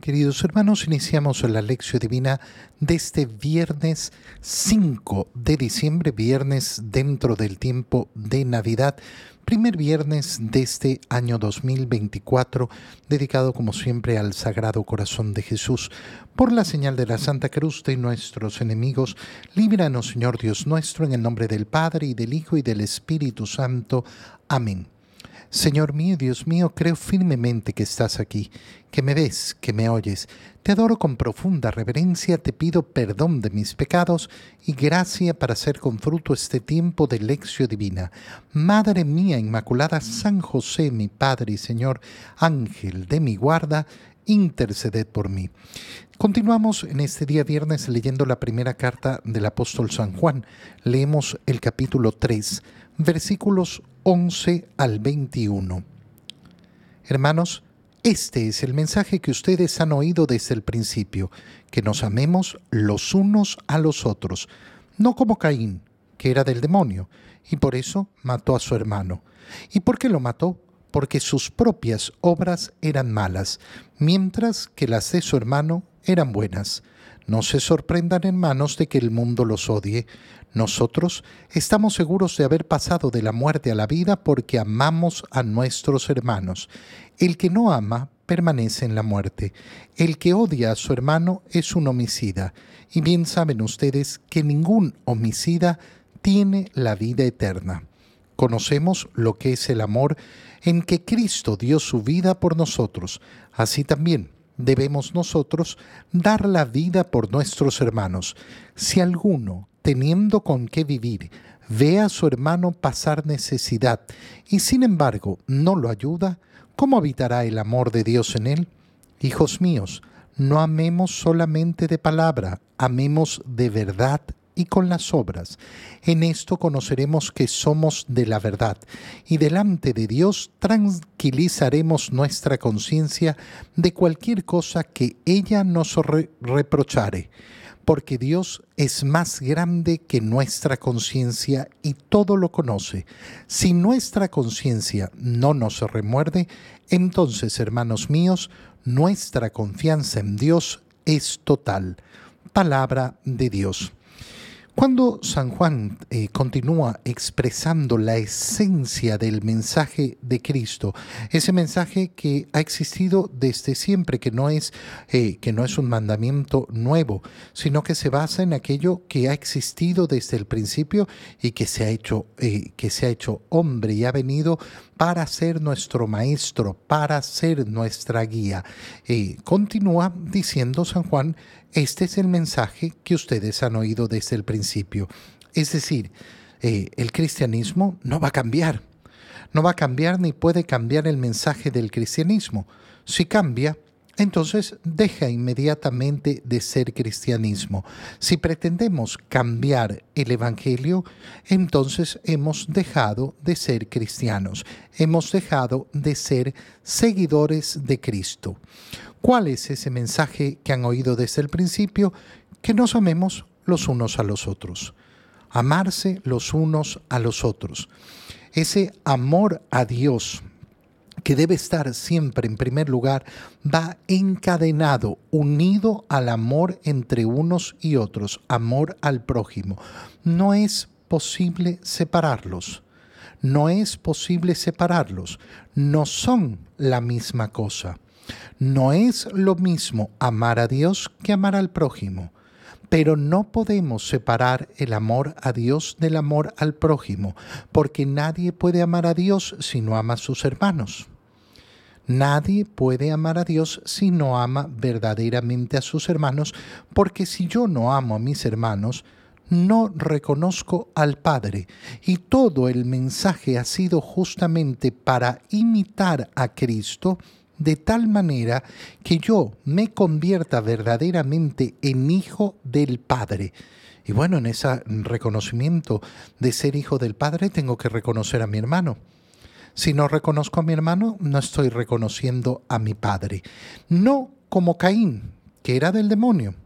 Queridos hermanos, iniciamos la lección divina de este viernes 5 de diciembre, viernes dentro del tiempo de Navidad, primer viernes de este año 2024, dedicado como siempre al Sagrado Corazón de Jesús. Por la señal de la Santa Cruz de nuestros enemigos, líbranos Señor Dios nuestro, en el nombre del Padre y del Hijo y del Espíritu Santo. Amén. Señor mío, Dios mío, creo firmemente que estás aquí, que me ves, que me oyes. Te adoro con profunda reverencia, te pido perdón de mis pecados y gracia para hacer con fruto este tiempo de lección divina. Madre mía Inmaculada, San José, mi Padre y Señor, Ángel de mi guarda, interceded por mí. Continuamos en este día viernes leyendo la primera carta del apóstol San Juan. Leemos el capítulo 3, versículos 11 al 21. Hermanos, este es el mensaje que ustedes han oído desde el principio, que nos amemos los unos a los otros, no como Caín, que era del demonio, y por eso mató a su hermano. ¿Y por qué lo mató? Porque sus propias obras eran malas, mientras que las de su hermano eran buenas. No se sorprendan, hermanos, de que el mundo los odie. Nosotros estamos seguros de haber pasado de la muerte a la vida porque amamos a nuestros hermanos. El que no ama permanece en la muerte. El que odia a su hermano es un homicida. Y bien saben ustedes que ningún homicida tiene la vida eterna. Conocemos lo que es el amor en que Cristo dio su vida por nosotros. Así también debemos nosotros dar la vida por nuestros hermanos. Si alguno, teniendo con qué vivir, ve a su hermano pasar necesidad y sin embargo no lo ayuda, ¿cómo habitará el amor de Dios en él? Hijos míos, no amemos solamente de palabra, amemos de verdad y con las obras. En esto conoceremos que somos de la verdad y delante de Dios tranquilizaremos nuestra conciencia de cualquier cosa que ella nos reprochare, porque Dios es más grande que nuestra conciencia y todo lo conoce. Si nuestra conciencia no nos remuerde, entonces, hermanos míos, nuestra confianza en Dios es total. Palabra de Dios. Cuando San Juan eh, continúa expresando la esencia del mensaje de Cristo, ese mensaje que ha existido desde siempre, que no es, eh, que no es un mandamiento nuevo, sino que se basa en aquello que ha existido desde el principio y que se ha hecho, eh, que se ha hecho hombre y ha venido para ser nuestro maestro, para ser nuestra guía. continúa diciendo San Juan este es el mensaje que ustedes han oído desde el principio. Es decir, eh, el cristianismo no va a cambiar. No va a cambiar ni puede cambiar el mensaje del cristianismo. Si cambia, entonces deja inmediatamente de ser cristianismo. Si pretendemos cambiar el Evangelio, entonces hemos dejado de ser cristianos, hemos dejado de ser seguidores de Cristo. ¿Cuál es ese mensaje que han oído desde el principio? Que nos amemos los unos a los otros. Amarse los unos a los otros. Ese amor a Dios que debe estar siempre en primer lugar, va encadenado, unido al amor entre unos y otros, amor al prójimo. No es posible separarlos. No es posible separarlos. No son la misma cosa. No es lo mismo amar a Dios que amar al prójimo, pero no podemos separar el amor a Dios del amor al prójimo, porque nadie puede amar a Dios si no ama a sus hermanos. Nadie puede amar a Dios si no ama verdaderamente a sus hermanos, porque si yo no amo a mis hermanos, no reconozco al Padre. Y todo el mensaje ha sido justamente para imitar a Cristo de tal manera que yo me convierta verdaderamente en hijo del Padre. Y bueno, en ese reconocimiento de ser hijo del Padre tengo que reconocer a mi hermano. Si no reconozco a mi hermano, no estoy reconociendo a mi Padre. No como Caín, que era del demonio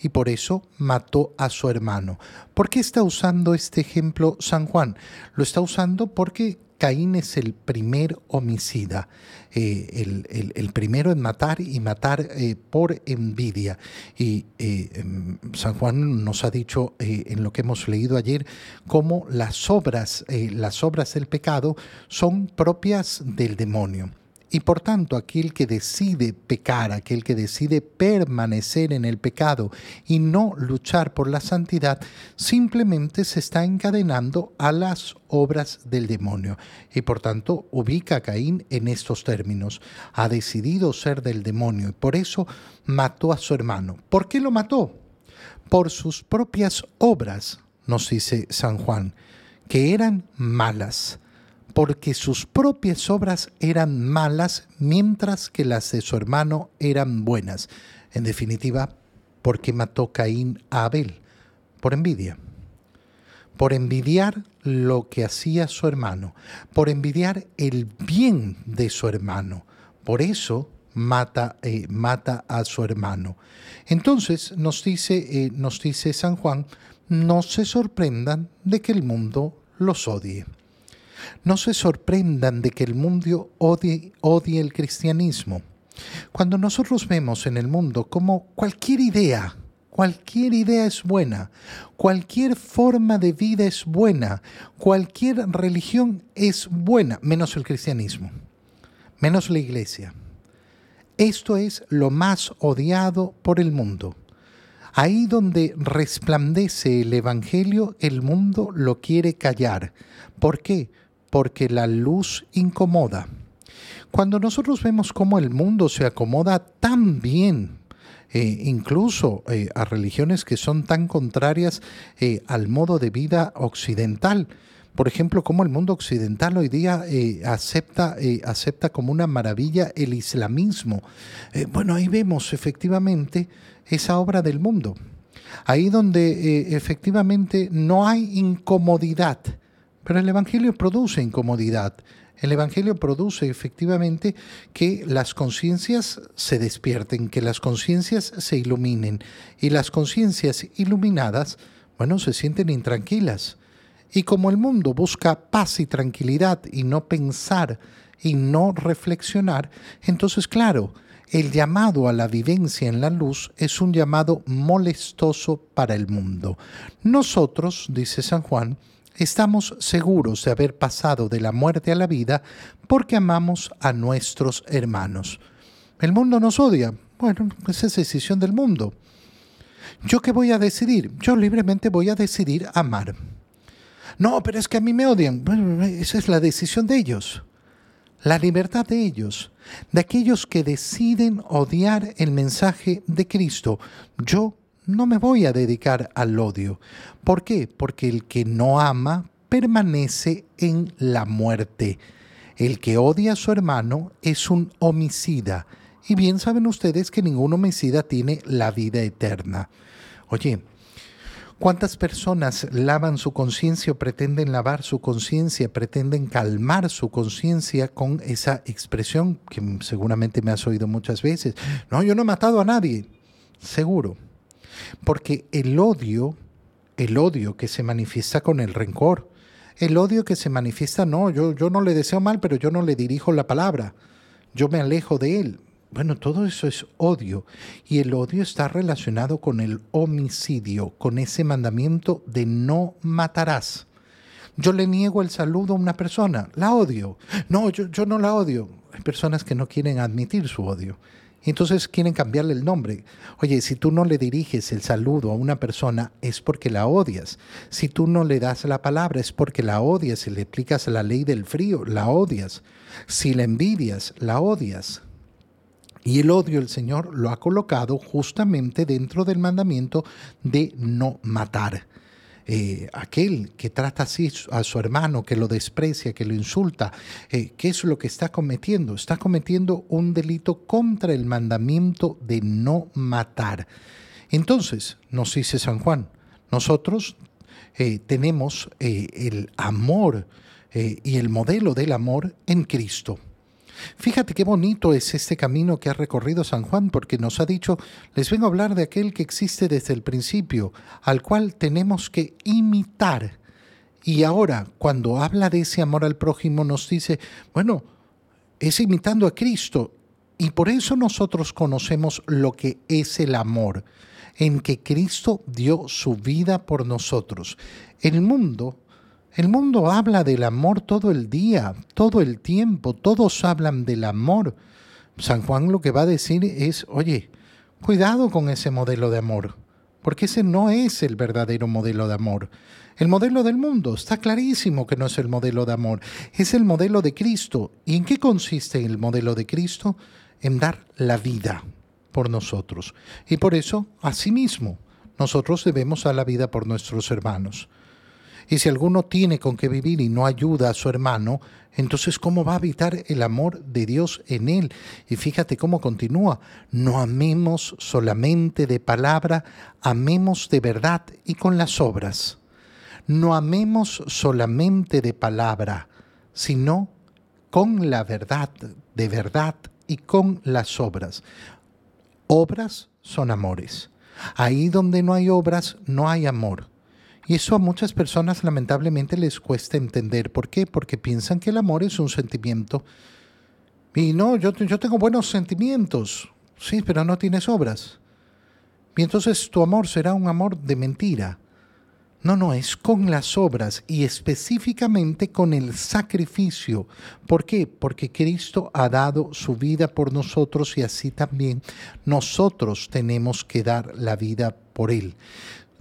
y por eso mató a su hermano. ¿Por qué está usando este ejemplo San Juan? Lo está usando porque Caín es el primer homicida, eh, el, primero en matar y matar eh, por envidia. Y eh, em, San Juan nos ha dicho en lo que hemos leído ayer cómo las obras, las obras del pecado son propias del demonio. Y por tanto, aquel que decide pecar, aquel que decide permanecer en el pecado y no luchar por la santidad, simplemente se está encadenando a las obras del demonio. Y por tanto, ubica a Caín en estos términos. Ha decidido ser del demonio y por eso mató a su hermano. ¿Por qué lo mató? Por sus propias obras, nos dice San Juan, que eran malas porque sus propias obras eran malas mientras que las de su hermano eran buenas. En definitiva, ¿por qué mató Caín a Abel? Por envidia. Por envidiar lo que hacía su hermano, por envidiar el bien de su hermano. Por eso mata, eh, mata a su hermano. Entonces nos dice, eh, nos dice San Juan, no se sorprendan de que el mundo los odie. No se sorprendan de que el mundo odie, odie el cristianismo. Cuando nosotros vemos en el mundo como cualquier idea, cualquier idea es buena, cualquier forma de vida es buena, cualquier religión es buena, menos el cristianismo, menos la iglesia. Esto es lo más odiado por el mundo. Ahí donde resplandece el Evangelio, el mundo lo quiere callar. ¿Por qué? Porque la luz incomoda. Cuando nosotros vemos cómo el mundo se acomoda tan bien, eh, incluso eh, a religiones que son tan contrarias eh, al modo de vida occidental, por ejemplo, cómo el mundo occidental hoy día acepta, acepta como una maravilla el islamismo. bueno, ahí vemos efectivamente esa obra del mundo. Ahí donde efectivamente no hay incomodidad, pero el Evangelio produce incomodidad. El Evangelio produce efectivamente que las conciencias se despierten, que las conciencias se iluminen. Y las conciencias iluminadas, bueno, se sienten intranquilas. Y como el mundo busca paz y tranquilidad y no pensar y no reflexionar, entonces claro, el llamado a la vivencia en la luz es un llamado molestoso para el mundo. Nosotros, dice San Juan, Estamos seguros de haber pasado de la muerte a la vida porque amamos a nuestros hermanos. El mundo nos odia. Bueno, esa es decisión del mundo. ¿Yo qué voy a decidir? Yo libremente voy a decidir amar. No, pero es que a mí me odian. Bueno, esa es la decisión de ellos. La libertad de ellos, de aquellos que deciden odiar el mensaje de Cristo. Yo no me voy a dedicar al odio. ¿Por qué? Porque el que no ama permanece en la muerte. El que odia a su hermano es un homicida. Y bien saben ustedes que ningún homicida tiene la vida eterna. Oye, ¿cuántas personas lavan su conciencia o pretenden lavar su conciencia, pretenden calmar su conciencia con esa expresión que seguramente me has oído muchas veces? No, yo no he matado a nadie. Seguro porque el odio, el odio que se manifiesta con el rencor, el odio que se manifiesta, no, yo, yo no le deseo mal, pero yo no le dirijo la palabra, yo me alejo de él. Bueno, todo eso es odio y el odio está relacionado con el homicidio, con ese mandamiento de no matarás. Yo le niego el saludo a una persona, la odio. No, yo, yo no la odio. Hay personas que no quieren admitir su odio. Entonces quieren cambiarle el nombre. Oye, si tú no le diriges el saludo a una persona es porque la odias. Si tú no le das la palabra es porque la odias. Si le aplicas la ley del frío, la odias. Si la envidias, la odias. Y el odio el Señor lo ha colocado justamente dentro del mandamiento de no matar. Eh, aquel que trata así a su hermano, que lo desprecia, que lo insulta, eh, ¿qué es lo que está cometiendo? Está cometiendo un delito contra el mandamiento de no matar. Entonces, nos dice San Juan, nosotros eh, tenemos el amor y el modelo del amor en Cristo. Fíjate qué bonito es este camino que ha recorrido San Juan, porque nos ha dicho, les vengo a hablar de aquel que existe desde el principio, al cual tenemos que imitar. Y ahora, cuando habla de ese amor al prójimo, nos dice, bueno, es imitando a Cristo. Y por eso nosotros conocemos lo que es el amor, en que Cristo dio su vida por nosotros. El mundo el mundo habla del amor todo el día, todo el tiempo, todos hablan del amor. San Juan lo que va a decir es, oye, cuidado con ese modelo de amor, porque ese no es el verdadero modelo de amor. El modelo del mundo está clarísimo que no es el modelo de amor, es el modelo de Cristo. ¿Y en qué consiste el modelo de Cristo? En dar la vida por nosotros. Y por eso, asimismo, nosotros debemos dar la vida por nuestros hermanos. Y si alguno tiene con qué vivir y no ayuda a su hermano, entonces ¿cómo va a habitar el amor de Dios en él? Y fíjate cómo continúa. No amemos solamente de palabra, amemos de verdad y con las obras. No amemos solamente de palabra, sino con la verdad, de verdad y con las obras. Obras son amores. Ahí donde no hay obras, no hay amor. Y eso a muchas personas lamentablemente les cuesta entender. ¿Por qué? Porque piensan que el amor es un sentimiento. Y no, yo, tengo buenos sentimientos, sí, pero no tienes obras. Y entonces tu amor será un amor de mentira. No, no, es con las obras y específicamente con el sacrificio. ¿Por qué? Porque Cristo ha dado su vida por nosotros y así también nosotros tenemos que dar la vida por Él.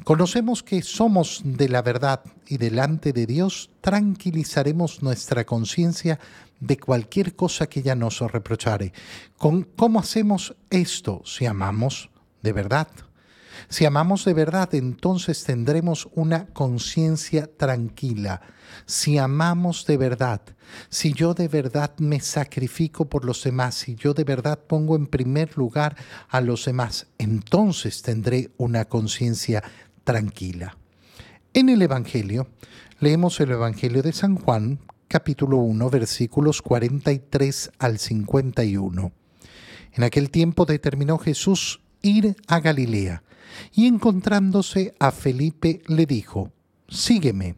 Conocemos que somos de la verdad y delante de Dios tranquilizaremos nuestra conciencia de cualquier cosa que ella nos reprochare. ¿Cómo hacemos esto si amamos de verdad? Si amamos de verdad, entonces tendremos una conciencia tranquila. Si amamos de verdad, si yo de verdad me sacrifico por los demás, si yo de verdad pongo en primer lugar a los demás, entonces tendré una conciencia tranquila. En el Evangelio, leemos el Evangelio de San Juan, capítulo 1, versículos 43 al 51. En aquel tiempo determinó Jesús ir a Galilea, y encontrándose a Felipe le dijo, Sígueme.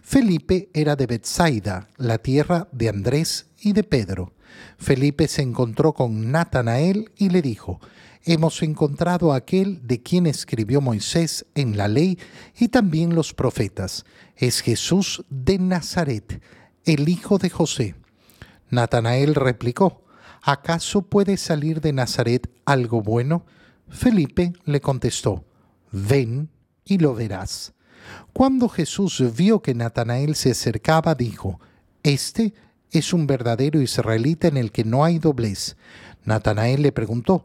Felipe era de Bethsaida, la tierra de Andrés y de Pedro. Felipe se encontró con Natanael y le dijo, hemos encontrado aquel de quien escribió Moisés en la ley y también los profetas. Es Jesús de Nazaret, el hijo de José. Natanael replicó, ¿acaso puede salir de Nazaret algo bueno? Felipe le contestó, ven y lo verás. Cuando Jesús vio que Natanael se acercaba, dijo, Este es un verdadero israelita en el que no hay doblez. Natanael le preguntó,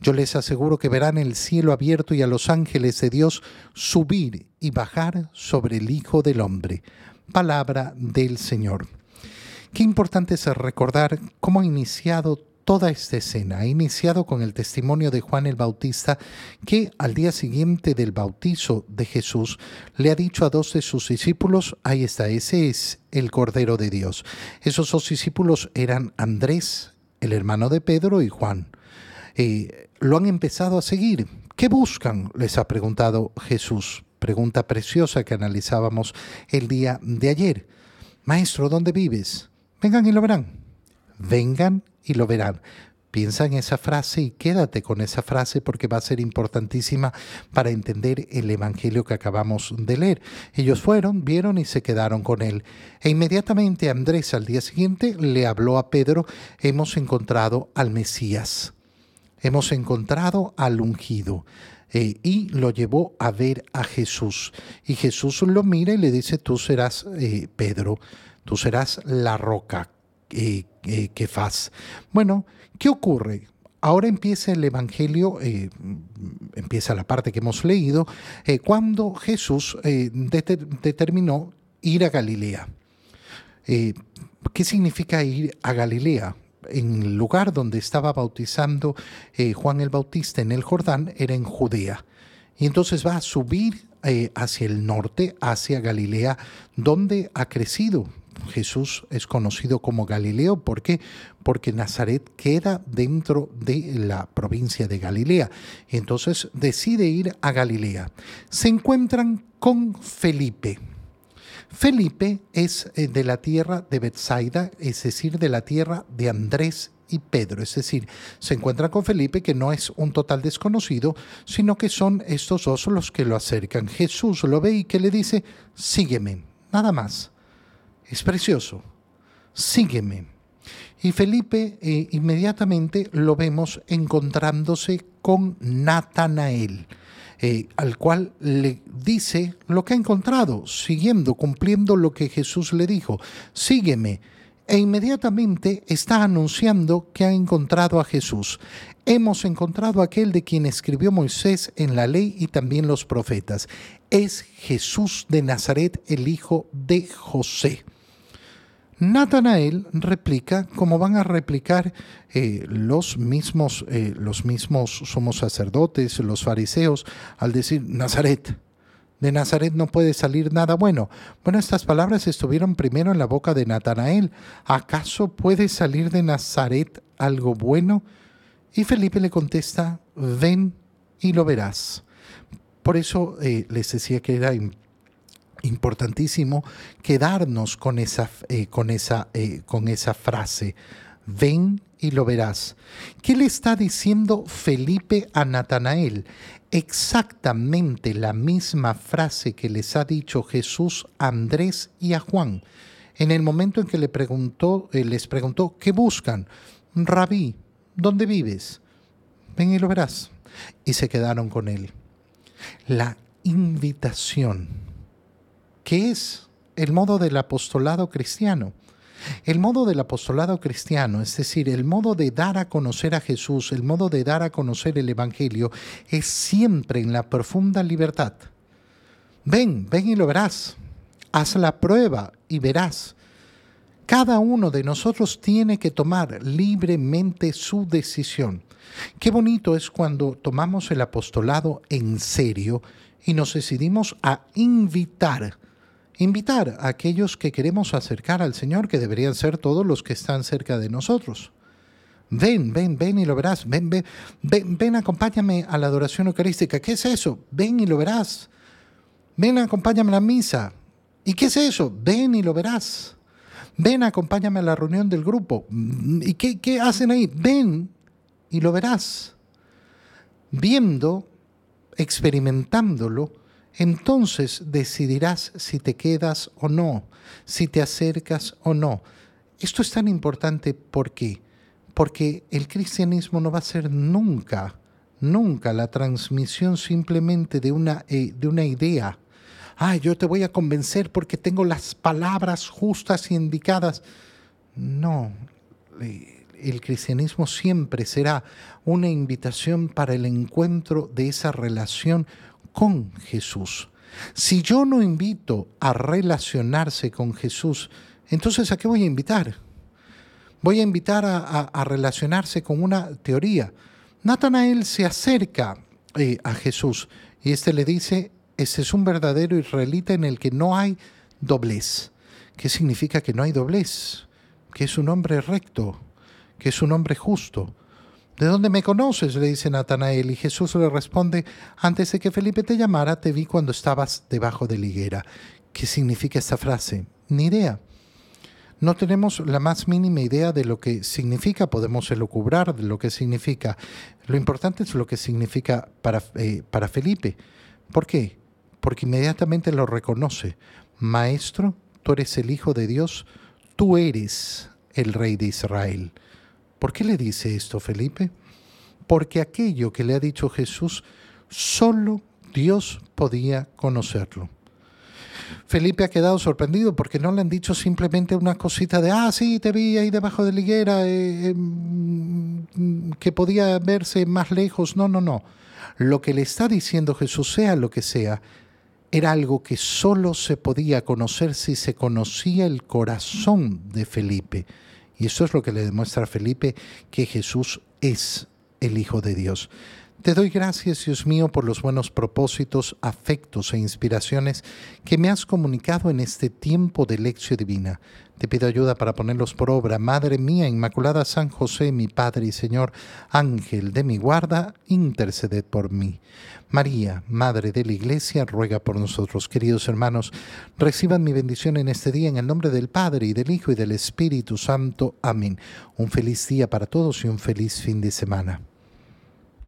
yo les aseguro que verán el cielo abierto y a los ángeles de Dios subir y bajar sobre el Hijo del Hombre. Palabra del Señor. Qué importante es recordar cómo ha iniciado toda esta escena. Ha iniciado con el testimonio de Juan el Bautista, que al día siguiente del bautizo de Jesús le ha dicho a dos de sus discípulos, ahí está, ese es el Cordero de Dios. Esos dos discípulos eran Andrés, el hermano de Pedro, y Juan. Lo han empezado a seguir. ¿Qué buscan? les ha preguntado Jesús. Pregunta preciosa que analizábamos el día de ayer. Maestro, ¿dónde vives? Vengan y lo verán. Vengan y lo verán. Piensa en esa frase y quédate con esa frase porque va a ser importantísima para entender el Evangelio que acabamos de leer. Ellos fueron, vieron y se quedaron con él. E inmediatamente Andrés al día siguiente le habló a Pedro, hemos encontrado al Mesías hemos encontrado al ungido. Eh, y lo llevó a ver a Jesús. Y Jesús lo mira y le dice, tú serás eh, Pedro, tú serás la roca eh, que faz. Bueno, ¿qué ocurre? ahora empieza el Evangelio, eh, empieza la parte que hemos leído, eh, cuando Jesús determinó ir a Galilea. ¿Qué significa ir a Galilea? En el lugar donde estaba bautizando Juan el Bautista en el Jordán era en Judea. Y entonces va a subir hacia el norte, hacia Galilea, donde ha crecido Jesús es conocido como Galileo. ¿Por qué? Porque Nazaret queda dentro de la provincia de Galilea. Entonces decide ir a Galilea. Se encuentran con Felipe. Felipe es eh, de la tierra de Bethsaida, es decir, de la tierra de Andrés y Pedro. Es decir, se encuentran con Felipe, que no es un total desconocido, sino que son estos dos los que lo acercan. Jesús lo ve y que le dice, sígueme, nada más. Es precioso. Sígueme. Y Felipe eh, inmediatamente lo vemos encontrándose con Natanael, eh, al cual le dice lo que ha encontrado, siguiendo, cumpliendo lo que Jesús le dijo, sígueme. E inmediatamente está anunciando que ha encontrado a Jesús. Hemos encontrado a aquel de quien escribió Moisés en la ley y también los profetas. Es Jesús de Nazaret, el hijo de José. Natanael replica como van a replicar eh, los, mismos, eh, los mismos somos sacerdotes, los fariseos, al decir Nazaret. De Nazaret no puede salir nada bueno. Bueno, estas palabras estuvieron primero en la boca de Natanael. ¿Acaso puede salir de Nazaret algo bueno? Y Felipe le contesta, ven y lo verás. Por eso eh, les decía que era importante importantísimo quedarnos con esa, eh, con esa, eh, con esa frase. Ven y lo verás. ¿Qué le está diciendo Felipe a Natanael? Exactamente la misma frase que les ha dicho Jesús a Andrés y a Juan. En el momento en que le preguntó, eh, les preguntó, ¿qué buscan? Rabí, ¿dónde vives? Ven y lo verás. Y se quedaron con él. La invitación ¿Qué es el modo del apostolado cristiano. El modo del apostolado cristiano, es decir, el modo de dar a conocer a Jesús, el modo de dar a conocer el Evangelio, es siempre en la profunda libertad. Ven, ven y lo verás. Haz la prueba y verás. Cada uno de nosotros tiene que tomar libremente su decisión. Qué bonito es cuando tomamos el apostolado en serio y nos decidimos a invitar invitar a aquellos que queremos acercar al Señor, que deberían ser todos los que están cerca de nosotros. Ven, ven, ven y lo verás. Ven, ven, ven, ven, acompáñame a la adoración eucarística. ¿Qué es eso? Ven y lo verás. Ven, acompáñame a la misa. ¿Y qué es eso? Ven y lo verás. Ven, acompáñame a la reunión del grupo. ¿Y qué, qué hacen ahí? Ven y lo verás. Viendo, experimentándolo, entonces decidirás si te quedas o no, si te acercas o no. Esto es tan importante ¿por qué? porque el cristianismo no va a ser nunca, nunca la transmisión simplemente de una, eh, de una idea. Ay, yo te voy a convencer porque tengo las palabras justas y indicadas. No, el cristianismo siempre será una invitación para el encuentro de esa relación con Jesús. Si yo no invito a relacionarse con Jesús, entonces ¿a qué voy a invitar? Voy a invitar a, relacionarse con una teoría. Natanael se acerca eh, a Jesús y este le dice, ese es un verdadero israelita en el que no hay doblez. ¿Qué significa que no hay doblez? Que es un hombre recto, que es un hombre justo, ¿De dónde me conoces? le dice Natanael y Jesús le responde, antes de que Felipe te llamara, te vi cuando estabas debajo de la higuera. ¿Qué significa esta frase? Ni idea. No tenemos la más mínima idea de lo que significa, podemos elucubrar de lo que significa. Lo importante es lo que significa para, eh, para Felipe. ¿Por qué? Porque inmediatamente lo reconoce. Maestro, tú eres el Hijo de Dios, tú eres el Rey de Israel. ¿Por qué le dice esto Felipe? Porque aquello que le ha dicho Jesús, solo Dios podía conocerlo. Felipe ha quedado sorprendido porque no le han dicho simplemente una cosita de, ah, sí, te vi ahí debajo de la higuera, eh, em, que podía verse más lejos. No, no, no. Lo que le está diciendo Jesús, sea lo que sea, era algo que solo se podía conocer si se conocía el corazón de Felipe. Y eso es lo que le demuestra a Felipe que Jesús es el Hijo de Dios. Te doy gracias, Dios mío, por los buenos propósitos, afectos e inspiraciones que me has comunicado en este tiempo de lección divina. Te pido ayuda para ponerlos por obra. Madre mía, Inmaculada San José, mi Padre y Señor, Ángel de mi guarda, interceded por mí. María, Madre de la Iglesia, ruega por nosotros. Queridos hermanos, reciban mi bendición en este día en el nombre del Padre y del Hijo y del Espíritu Santo. Amén. Un feliz día para todos y un feliz fin de semana.